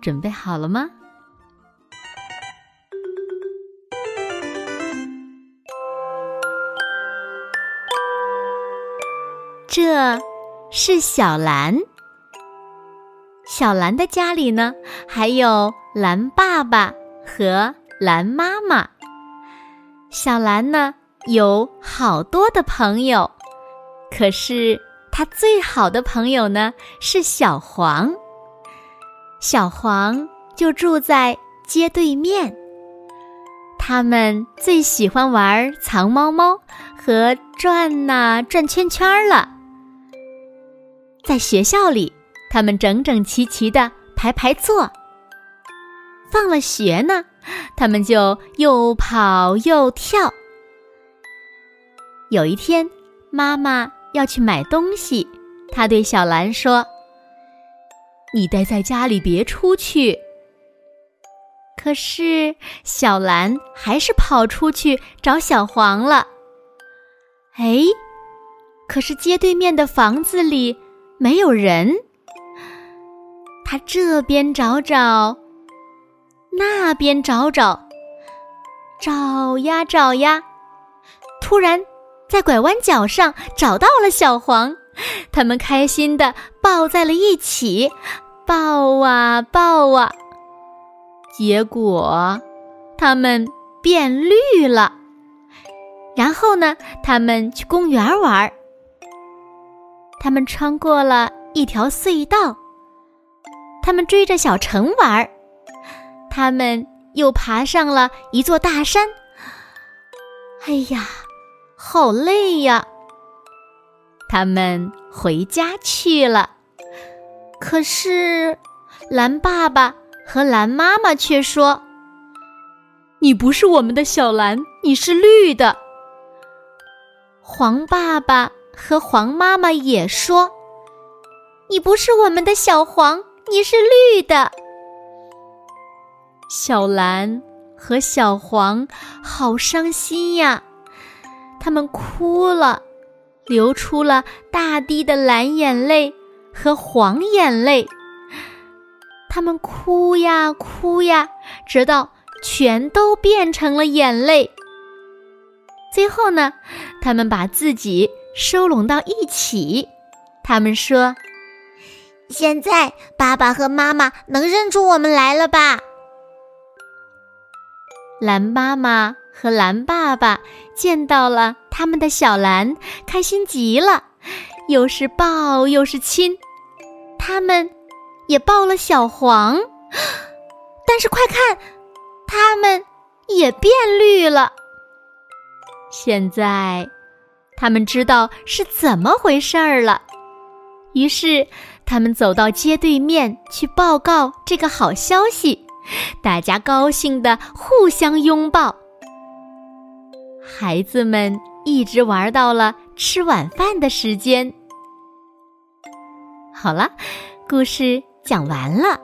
准备好了吗？这是小蓝。小蓝的家里呢，还有蓝爸爸和蓝妈妈。小蓝呢，有好多的朋友，可是他最好的朋友呢，是小黄。小黄就住在街对面，他们最喜欢玩藏猫猫和转呐转圈圈了。在学校里，他们整整齐齐的排排坐。放了学呢，他们就又跑又跳。有一天，妈妈要去买东西，她对小兰说。你待在家里，别出去。可是小蓝还是跑出去找小黄了。哎，可是街对面的房子里没有人。他这边找找，那边找找，找呀找呀，突然在拐弯角上找到了小黄。他们开心的抱在了一起，抱啊抱啊，结果他们变绿了。然后呢，他们去公园玩儿。他们穿过了一条隧道，他们追着小城玩儿，他们又爬上了一座大山。哎呀，好累呀！他们回家去了，可是蓝爸爸和蓝妈妈却说：“你不是我们的小蓝，你是绿的。”黄爸爸和黄妈妈也说：“你不是我们的小黄，你是绿的。”小蓝和小黄好伤心呀，他们哭了。流出了大滴的蓝眼泪和黄眼泪，他们哭呀哭呀，直到全都变成了眼泪。最后呢，他们把自己收拢到一起。他们说：“现在爸爸和妈妈能认出我们来了吧？”蓝妈妈和蓝爸爸见到了。他们的小蓝开心极了，又是抱又是亲，他们也抱了小黄，但是快看，他们也变绿了。现在，他们知道是怎么回事儿了，于是他们走到街对面去报告这个好消息，大家高兴的互相拥抱，孩子们。一直玩到了吃晚饭的时间。好了，故事讲完了。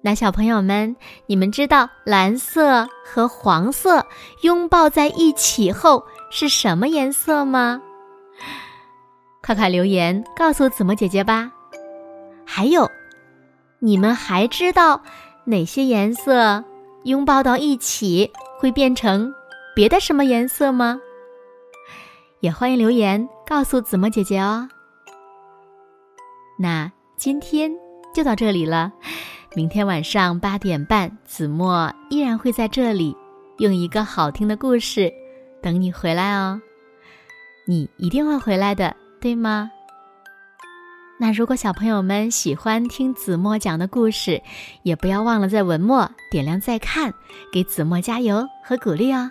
那小朋友们，你们知道蓝色和黄色拥抱在一起后是什么颜色吗？快快留言告诉子墨姐姐吧。还有，你们还知道哪些颜色拥抱到一起会变成别的什么颜色吗？也欢迎留言告诉子墨姐姐哦。那今天就到这里了，明天晚上八点半，子墨依然会在这里用一个好听的故事等你回来哦。你一定会回来的，对吗？那如果小朋友们喜欢听子墨讲的故事，也不要忘了在文末点亮再看，给子墨加油和鼓励哦。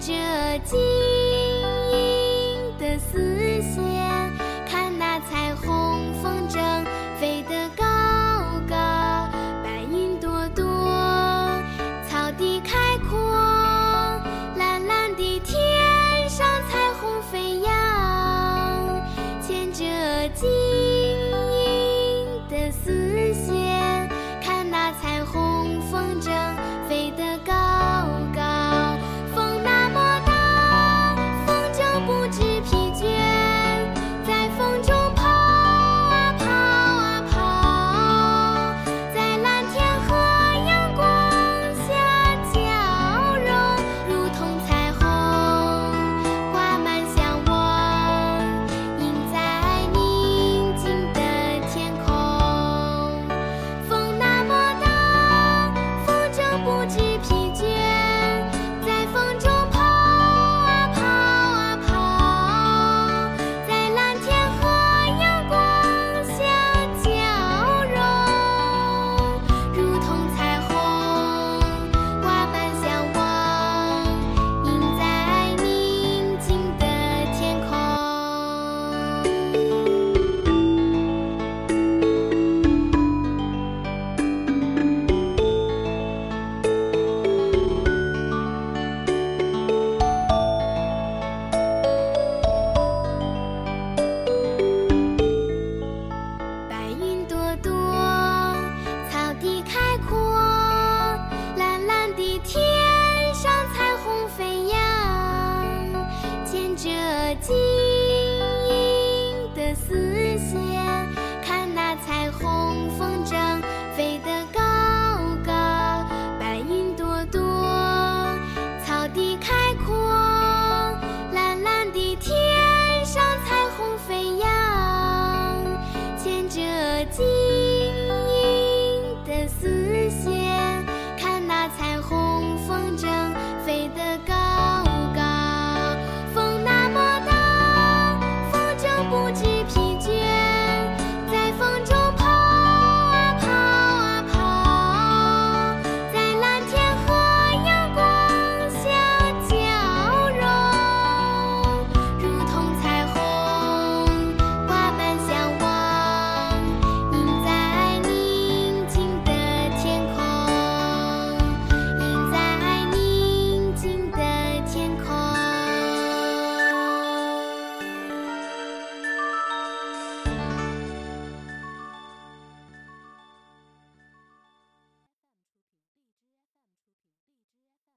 这晶莹的丝